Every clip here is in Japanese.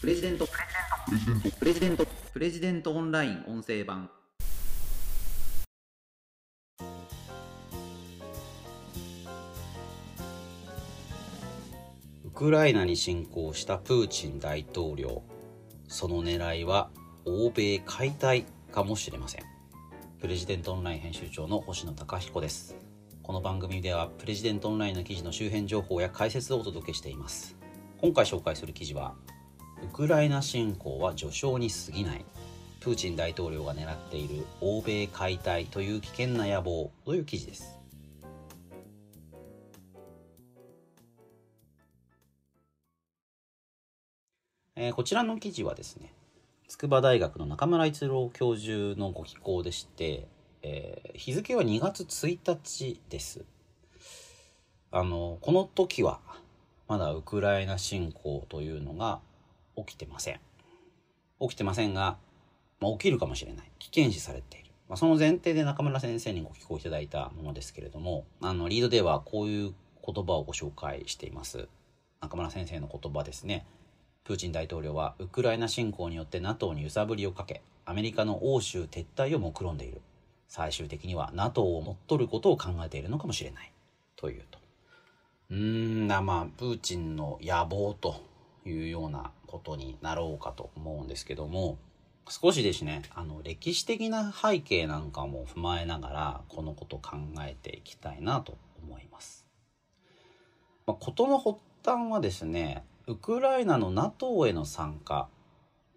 プレジデント。プレジデント。プレジデントオンライン音声版。ウクライナに侵攻したプーチン大統領。その狙いは欧米解体かもしれません。プレジデントオンライン編集長の星野貴彦です。この番組ではプレジデントオンラインの記事の周辺情報や解説をお届けしています。今回紹介する記事はウクライナ侵攻は序章に過ぎない。プーチン大統領が狙っている欧米解体という危険な野望という記事です。えー、こちらの記事はですね筑波大学の中村逸郎教授のご寄稿でして、えー、日付は2月1日です。あのこの時はまだウクライナ侵攻というのが起きてません。起きてませんが、まあ、起きるかもしれない。危険視されている、まあ、その前提で中村先生にご寄稿いただいたものですけれどもあのリードではこういう言葉をご紹介しています。中村先生の言葉ですね。プーチン大統領はウクライナ侵攻によって NATO に揺さぶりをかけアメリカの欧州撤退を目論んでいる。最終的には NATO を持っとることを考えているのかもしれない。というと。うーんまあプーチンの野望というようなことになろうかと思うんですけども少しですねあの歴史的な背景なんかも踏まえながらこのことを考えていきたいなと思います。まあ、事の発端はですねウクライナの NATO への参加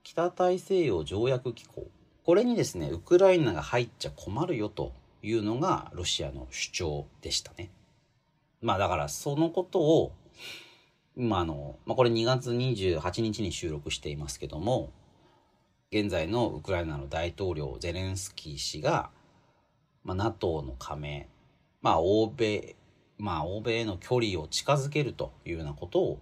北大西洋条約機構これにですねウクライナが入っちゃ困るよというのがロシアの主張でしたね。まあだからそのことを今あの、まあ、これ2月28日に収録していますけども現在のウクライナの大統領ゼレンスキー氏が、まあ、NATO の加盟まあ欧米まあ欧米への距離を近づけるというようなことを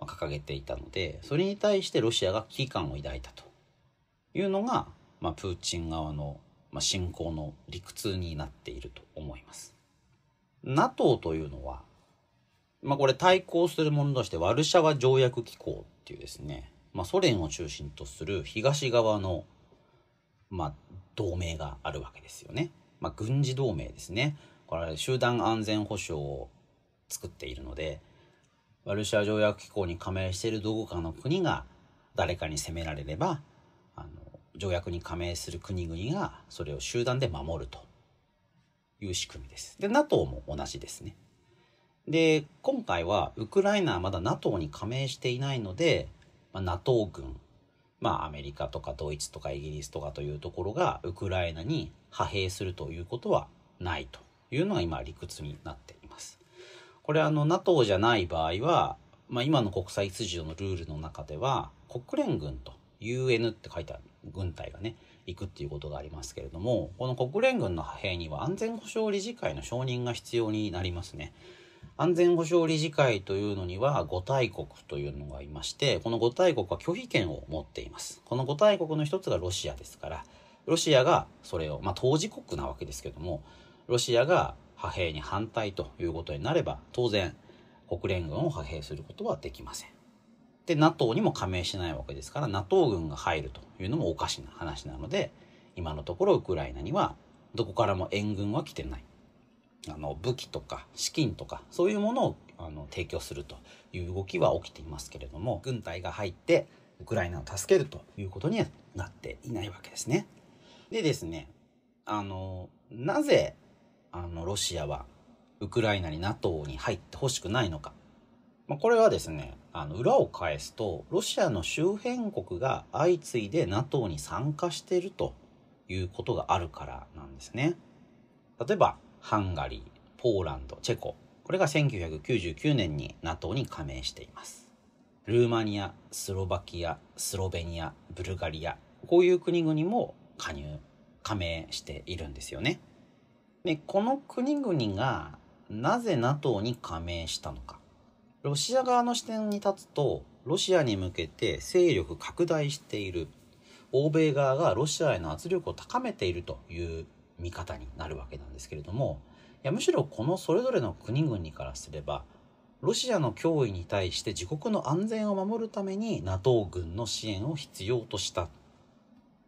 掲げていたのでそれに対してロシアが危機感を抱いたというのが、まあ、プーチン側の、まあ、侵攻の理屈になっていると思います。NATO というのはまあこれ対抗するものとしてワルシャワ条約機構っていうですね、まあ、ソ連を中心とする東側の、まあ、同盟があるわけですよね。まあ、軍事同盟ですね。これ集団安全保障を作っているので、ワルシャワ条約機構に加盟しているどこかの国が誰かに攻められれば、あの条約に加盟する国々がそれを集団で守るという仕組みです。で、NATO も同じですね。で、今回はウクライナはまだ NATO に加盟していないので、まあ、NATO 軍、まあアメリカとかドイツとかイギリスとかというところがウクライナに派兵するということはないというのが今理屈になっています。これあの NATO じゃない場合は、まあ今の国際秩序のルールの中では国連軍と UN って書いてある軍隊がね、行くっていうことがありますけれども、この国連軍の派兵には安全保障理事会の承認が必要になりますね。安全保障理事会というのには5大国というのがいましてこの5大国は拒否権を持っています。この5大国の一つがロシアですからロシアがそれをまあ当事国なわけですけどもロシアが派兵に反対ということになれば当然国連軍を派兵することはできません。で NATO にも加盟しないわけですから NATO 軍が入るというのもおかしな話なので今のところウクライナにはどこからも援軍は来てない。あの武器とか資金とかそういうものをあの提供するという動きは起きていますけれども軍隊が入ってウクライナを助けるということにはなっていないわけですね。でですねあのなぜあのロシアはウクライナに NATO に入ってほしくないのか、まあ、これはですねあの裏を返すとロシアの周辺国が相次いで NATO に参加しているということがあるからなんですね。例えばハンガリー、ポーランド、チェコ、これが1999年に NATO に加盟しています。ルーマニア、スロバキア、スロベニア、ブルガリア、こういう国々も加入、加盟しているんですよね。で、この国々がなぜ NATO に加盟したのか。ロシア側の視点に立つと、ロシアに向けて勢力拡大している。欧米側がロシアへの圧力を高めているという見方になるわけなんですけれどもいやむしろこのそれぞれの国々からすればロシアの脅威に対して自国の安全を守るために NATO 軍の支援を必要とした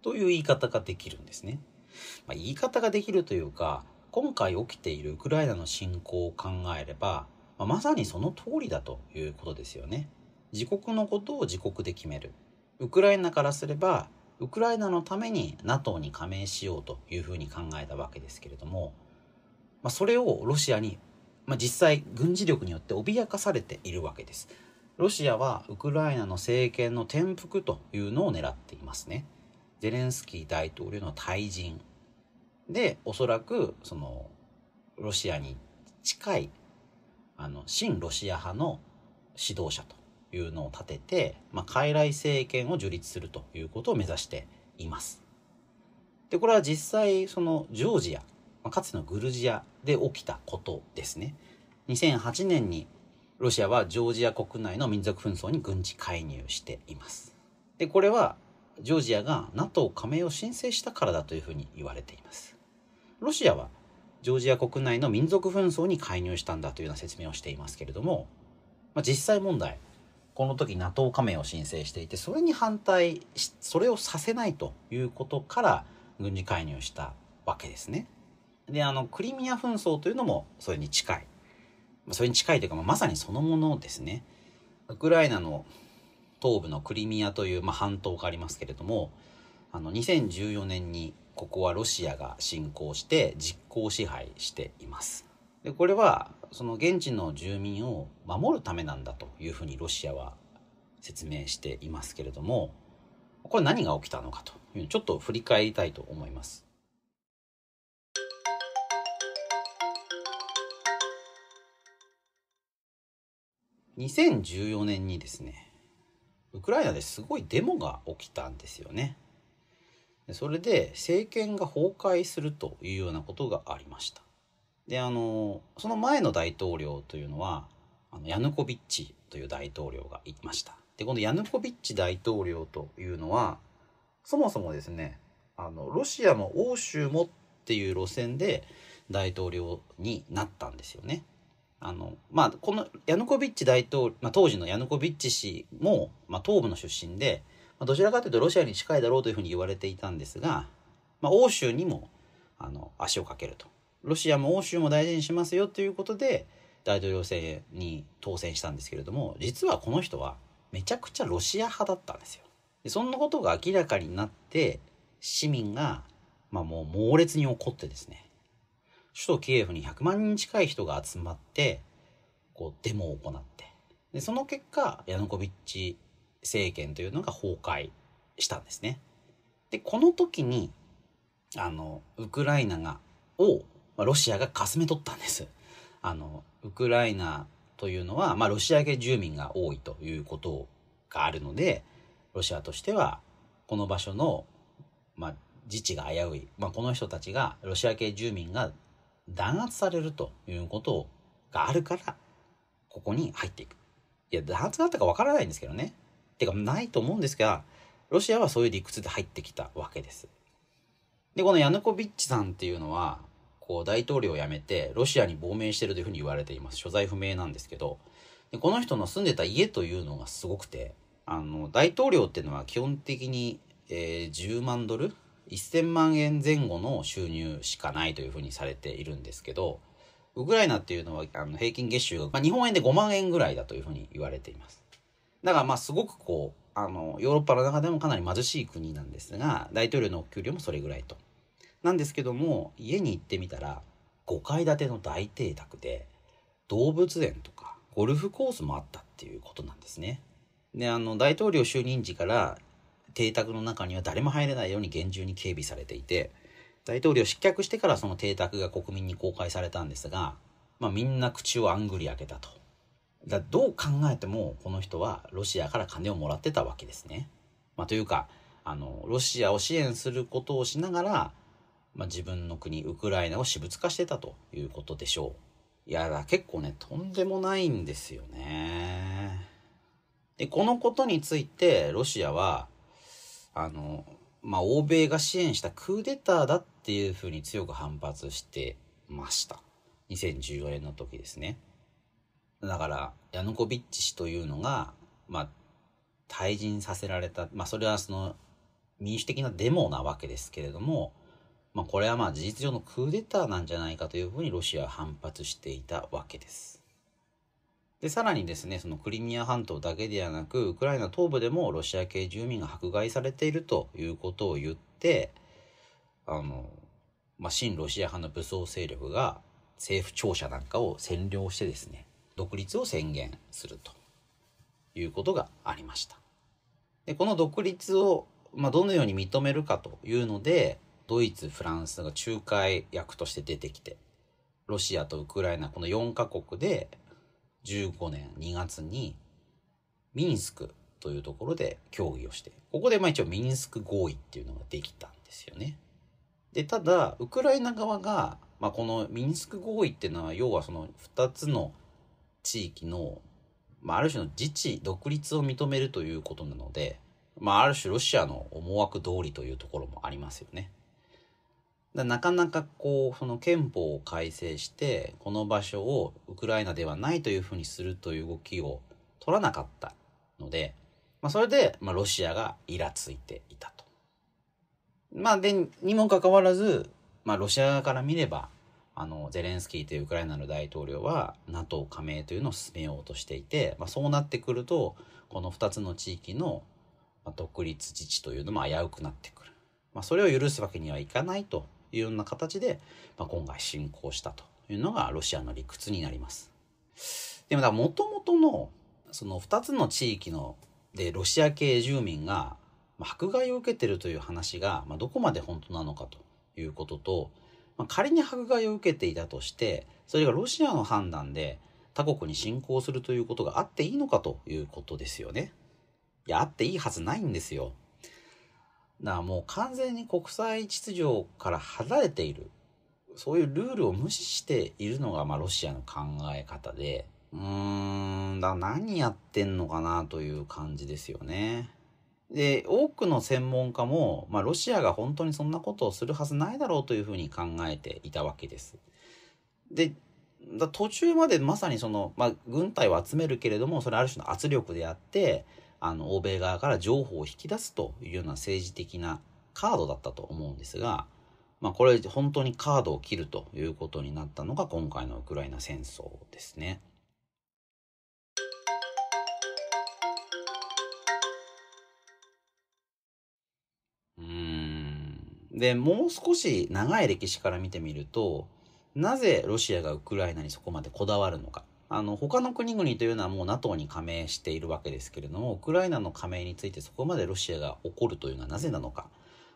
という言い方ができるんですね。まあ、言い方ができるというか今回起きているウクライナの侵攻を考えれば、まあ、まさにその通りだということですよね。自国のことを自国で決める。ウクライナからすればウクライナのために NATO に加盟しようというふうに考えたわけですけれども、まあ、それをロシアに、まあ、実際軍事力によって脅かされているわけです。ロシアはウクライナの政権の転覆というのを狙っていますね。ゼレンスキー大統領の退陣でおそらくそのロシアに近いあの親ロシア派の指導者というのを立てて、まあ、傀儡政権を樹立するということを目指しています。でこれは実際そのジョージア、まあ、かつてのグルジアで起きたことですね。2008年にロシアはジョージア国内の民族紛争に軍事介入しています。でこれはジョージアが NATO 加盟を申請したからだというふうに言われています。ロシアはジョージア国内の民族紛争に介入したんだというような説明をしていますけれども、まあ、実際問題この時 NATO 加盟を申請していてそれに反対それをさせないということから軍事介入したわけですね。であのクリミア紛争というのもそれに近いそれに近いというか、ま、まさにそのものですね。ウクライナの東部のクリミアという、まあ、半島がありますけれどもあの2014年にここはロシアが侵攻して実効支配しています。でこれはその現地の住民を守るためなんだというふうにロシアは説明していますけれどもこれ何が起きたのかというちょっと振り返りたいと思います。2014年にですねウクライナですごいデモが起きたんですよね。それで政権が崩壊するというようなことがありました。であのその前の大統領というのはあのヤヌコビッチという大統領がいましたでこのヤヌコビッチ大統領というのはそもそもですねあのロシアも欧州もっていう路線で大統領になったんですよね。あのまあ、このヤヌコビッチ大統領、まあ、当時のヤヌコビッチ氏も、まあ、東部の出身で、まあ、どちらかというとロシアに近いだろうというふうに言われていたんですが、まあ、欧州にもあの足をかけるとロシアも欧州も大事にしますよということで大統領選に当選したんですけれども実はこの人はめちゃくちゃロシア派だったんですよ。でそんなことが明らかになって市民が、まあ、もう猛烈に怒ってですね首都キエフに100万人近い人が集まってこうデモを行ってでその結果ヤヌコビッチ政権というのが崩壊したんですね。でこの時にあのウクライナがをまあ、ロシアがかすめ取ったんです。あのウクライナというのは、まあ、ロシア系住民が多いということがあるのでロシアとしてはこの場所の、まあ、自治が危うい、まあ、この人たちがロシア系住民が弾圧されるということがあるからここに入っていく。いや弾圧があったかわからないんですけどね。てかないと思うんですがロシアはそういう理屈で入ってきたわけです。でこのヤヌコビッチさんっていうのはこう大統領を辞めてロシアに亡命してるというふうに言われています。所在不明なんですけど。でこの人の住んでた家というのがすごくてあの大統領っていうのは基本的に、えー、10万ドル？1000万円前後の収入しかないというふうにされているんですけどウクライナっていうのはあの平均月収が、まあ、日本円で5万円ぐらいだというふうに言われています。だからまあすごくこうあのヨーロッパの中でもかなり貧しい国なんですが大統領のお給料もそれぐらいと。なんですけども家に行ってみたら5階建ての大邸宅で動物園とかゴルフコースもあったっていうことなんですね。であの大統領就任時から邸宅の中には誰も入れないように厳重に警備されていて大統領失脚してからその邸宅が国民に公開されたんですが、まあ、みんな口をあんぐり開けたと。だどう考えてもこの人はロシアから金をもらってたわけですね。まあ、というかあのロシアを支援することをしながらまあ、自分の国ウクライナを私物化してたということでしょう。いやだ結構ねとんでもないんですよね。でこのことについてロシアはあのまあ欧米が支援したクーデターだっていうふうに強く反発してました。2014年の時ですね。だからヤヌコビッチ氏というのが、まあ、退陣させられた、まあ、それはその民主的なデモなわけですけれども、まあ、これはまあ事実上のクーデターなんじゃないかというふうにロシアは反発していたわけです。で、さらにですね、そのクリミア半島だけではなく、ウクライナ東部でもロシア系住民が迫害されているということを言って、あの、まあ、親ロシア派の武装勢力が政府庁舎なんかを占領してですね、独立を宣言するということがありました。で、この独立を、まあ、どのように認めるかというので、ドイツ、フランスが仲介役として出てきて、ロシアとウクライナ、この4カ国で15年2月にミンスクというところで協議をして、ここでまあ一応ミンスク合意っていうのができたんですよね。で、ただ、ウクライナ側が、まあ、このミンスク合意っていうのは、要はその2つの地域の、まあ、ある種の自治、独立を認めるということなので、まあ、ある種ロシアの思惑通りというところもありますよね。なかなかこうその憲法を改正してこの場所をウクライナではないというふうにするという動きを取らなかったので、まあ、それで、まあ、ロシアがイラついていたと。まあ、でにもかかわらず、まあ、ロシア側から見ればあのゼレンスキーというウクライナの大統領は NATO 加盟というのを進めようとしていて、まあ、そうなってくるとこの2つの地域の独立自治というのも危うくなってくる。まあ、それを許すわけにはいかないというような形で、まあ、今回侵攻したというのがロシアの理屈になります。でももともとのその2つの地域のでロシア系住民が迫害を受けてるという話が、まあ、どこまで本当なのかということと、まあ、仮に迫害を受けていたとしてそれがロシアの判断で他国に侵攻するということがあっていいのかということですよね。いやあっていいはずないんですよ。だからもう完全に国際秩序から離れている。そういうルールを無視しているのが、まあ、ロシアの考え方で、うーん、だ何やってんのかなという感じですよね。で、多くの専門家も、まあ、ロシアが本当にそんなことをするはずないだろうというふうに考えていたわけです。で、だ途中までまさにその、まあ、軍隊を集めるけれども、それある種の圧力であって、あの欧米側から情報を引き出すというような政治的なカードだったと思うんですが、まあ、これ本当にカードを切るということになったのが今回のウクライナ戦争ですね。うんでもう少し長い歴史から見てみるとなぜロシアがウクライナにそこまでこだわるのかあの他の国々というのはもう NATO に加盟しているわけですけれどもウクライナの加盟についてそこまでロシアが怒るというのはなぜなのか、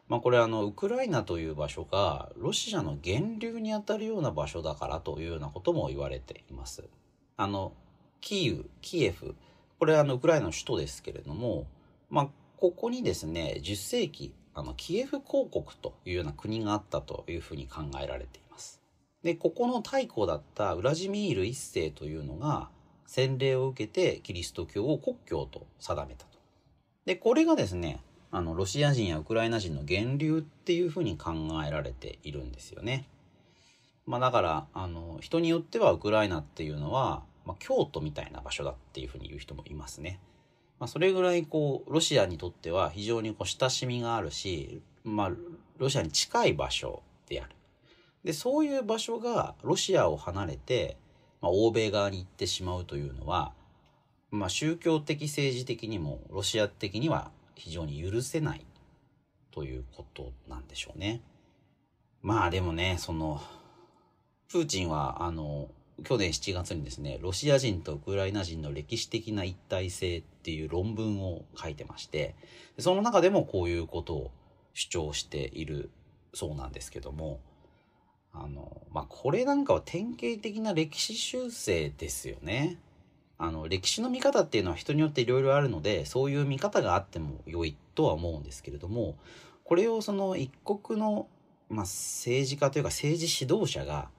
まあ、これあのウクライナという場所がロシアの源流にあたるような場所だからというようなことも言われています。あのキーウキエフこれはあのウクライナの首都ですけれども、まあ、ここにですね10世紀あのキエフ公国というような国があったというふうに考えられています。で、ここの太古だったウラジミール一世というのが洗礼を受けてキリスト教を国教と定めたと。で、これがですね、あの、ロシア人やウクライナ人の源流っていうふうに考えられているんですよね。まあだから、あの、人によってはウクライナっていうのは、まあ、京都みたいな場所だっていうふうに言う人もいますね。まあ、それぐらいこう、ロシアにとっては非常にこう親しみがあるし、まあ、ロシアに近い場所である。で、そういう場所がロシアを離れて、まあ、欧米側に行ってしまうというのは、まあ、宗教的政治的にもロシア的には非常に許せないということなんでしょうね。まあでもね、その、プーチンは、あの、去年7月にですね、ロシア人とウクライナ人の歴史的な一体性っていう論文を書いてまして、その中でもこういうことを主張しているそうなんですけども、あの、まあ、これなんかは典型的な歴史修正ですよね。あの、歴史の見方っていうのは人によっていろいろあるので、そういう見方があっても良いとは思うんですけれども、これをその一国の、まあ、政治家というか政治指導者が、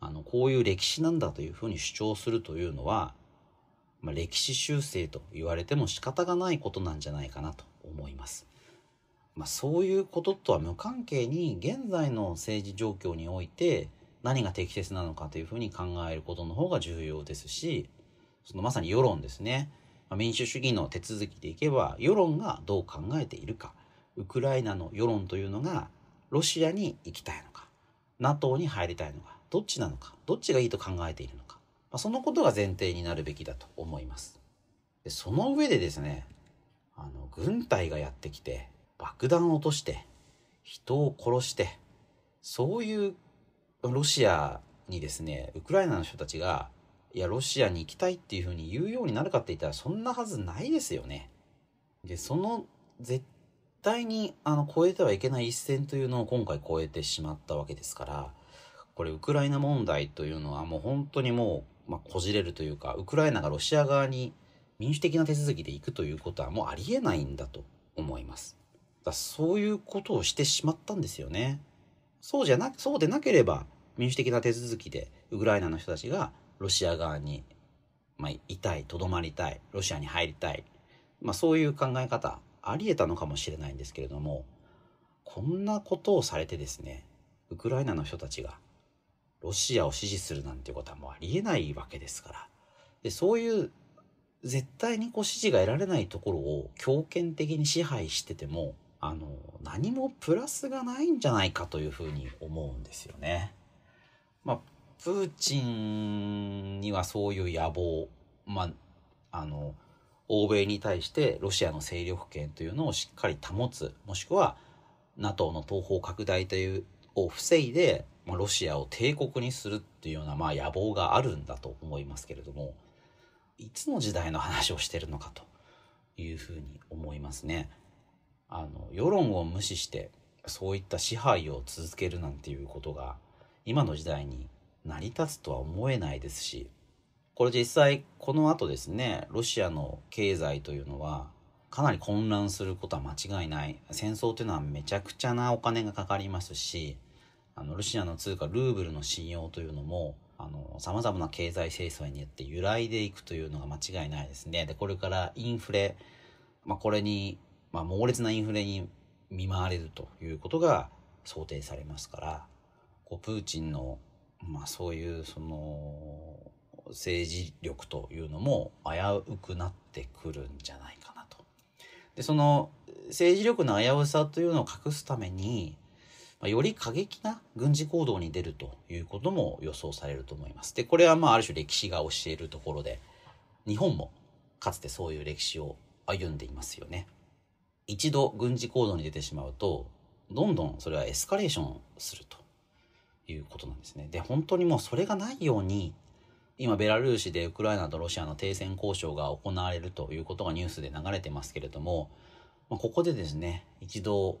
あの、こういう歴史なんだというふうに主張するというのは、まあ、歴史修正と言われても仕方がないことなんじゃないかなと思います。まあ、そういうこととは無関係に現在の政治状況において何が適切なのかというふうに考えることの方が重要ですしそのまさに世論ですね。民主主義の手続きでいけば、世論がどう考えているか。ウクライナの世論というのが、ロシアに行きたいのか、NATO に入りたいのか、どっちなのか、どっちがいいと考えているのか。まあ、そのことが前提になるべきだと思います。でその上でですね、あの、軍隊がやってきて、爆弾を落として、人を殺して、そういうロシアにですね、ウクライナの人たちが、いや、ロシアに行きたいっていうふうに言うようになるかって言ったら、そんなはずないですよね。で、その絶対にあの超えてはいけない一線というのを今回超えてしまったわけですから、これウクライナ問題というのはもう本当にもう、まあ、こじれるというか、ウクライナがロシア側に民主的な手続きで行くということはもうありえないんだと思います。だそういうことをしてしまったんですよね。そうじゃな、そうでなければ民主的な手続きでウクライナの人たちがロシア側に、まあ、いたい、とどまりたい、ロシアに入りたい、まあ、そういう考え方ありえたのかもしれないんですけれどもこんなことをされてですねウクライナの人たちがロシアを支持するなんていうことはもうありえないわけですからでそういう絶対にこう支持が得られないところを強権的に支配しててもあの何もプラスがないんじゃないかというふうに思うんですよね。まあプーチンにはそういう野望まああの欧米に対してロシアの勢力圏というのをしっかり保つもしくは NATO の東方拡大というを防いで、まあ、ロシアを帝国にするっていうような、まあ、野望があるんだと思いますけれどもいつの時代の話をしてるのかというふうに思いますね。あの世論を無視してそういった支配を続けるなんていうことが今の時代に成り立つとは思えないですしこれ実際この後ですねロシアの経済というのはかなり混乱することは間違いない。戦争というのはめちゃくちゃなお金がかかりますしあのロシアの通貨ルーブルの信用というのもさまざまな経済制裁によって揺らいでいくというのが間違いないですね。でこれからインフレ、まあ、これに、まあ、猛烈なインフレに見舞われるということが想定されますからこうプーチンの、まあ、そういうその政治力というのも危うくなってくるんじゃないかなと。でその政治力の危うさというのを隠すために、ま、より過激な軍事行動に出るということも予想されると思います。でこれはまあある種歴史が教えるところで日本もかつてそういう歴史を歩んでいますよね。一度軍事行動に出てしまうとどんどんそれはエスカレーションするということなんですね。で本当にもうそれがないように今ベラルーシでウクライナとロシアの停戦交渉が行われるということがニュースで流れてますけれども、まあ、ここでですね一度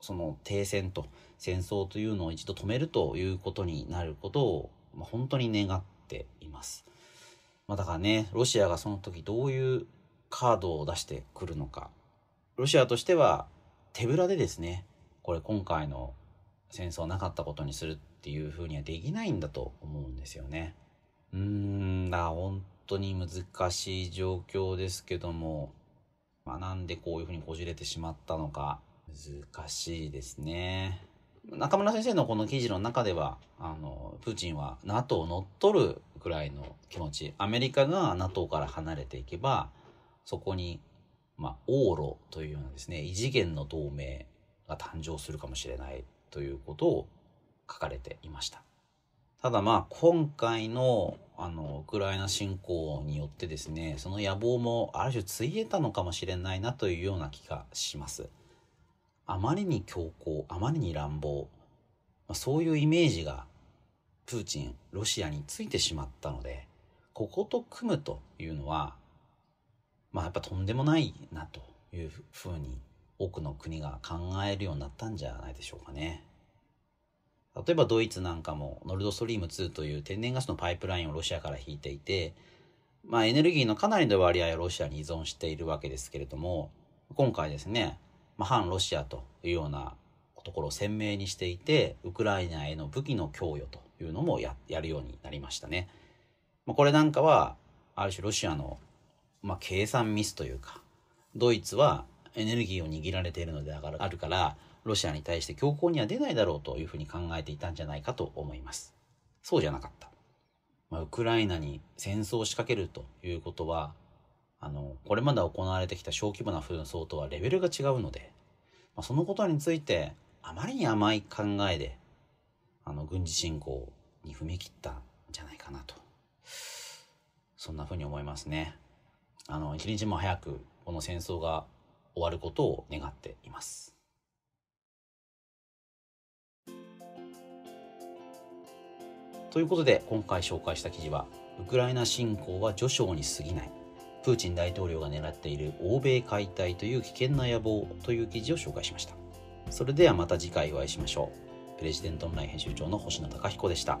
その停戦と戦争というのを一度止めるということになることを、まあ、本当に願っています。まあ、だからねロシアがその時どういうカードを出してくるのかロシアとしては手ぶらでですねこれ今回の戦争なかったことにするっていうふうにはできないんだと思うんですよね。うーん、だ本当に難しい状況ですけども、まあ、なんでこういうふうにこじれてしまったのか、難しいですね。中村先生のこの記事の中では、あの、プーチンは NATO を乗っ取るくらいの気持ち、アメリカが NATO から離れていけば、そこに、まあ、往路というようなですね、異次元の同盟が誕生するかもしれないということを書かれていました。ただまあ今回のあのウクライナ侵攻によってですねその野望もある種ついえたのかもしれないなというような気がしますあまりに強硬あまりに乱暴、まあ、そういうイメージがプーチンロシアについてしまったのでここと組むというのはまあやっぱとんでもないなというふうに多くの国が考えるようになったんじゃないでしょうかね。例えばドイツなんかもノルドストリーム2という天然ガスのパイプラインをロシアから引いていて、まあエネルギーのかなりの割合をロシアに依存しているわけですけれども、今回ですね、まあ、反ロシアというようなところを鮮明にしていて、ウクライナへの武器の供与というのもややるようになりましたね。まあ、これなんかは、ある種ロシアの、まあ、計算ミスというか、ドイツはエネルギーを握られているのであるから、ロシアに対して強硬には出ないだろうというふうに考えていたんじゃないかと思います。そうじゃなかった。まあ、ウクライナに戦争を仕掛けるということはあのこれまで行われてきた小規模な紛争とはレベルが違うので、まあ、そのことについてあまりに甘い考えであの軍事侵攻に踏み切ったんじゃないかなとそんなふうに思いますねあの一日も早くこの戦争が終わることを願っています。ということで今回紹介した記事はウクライナ侵攻は序章に過ぎない。プーチン大統領が狙っている欧米解体という危険な野望という記事を紹介しました。それではまた次回お会いしましょう。プレジデントオンライン編集長の星野貴彦でした。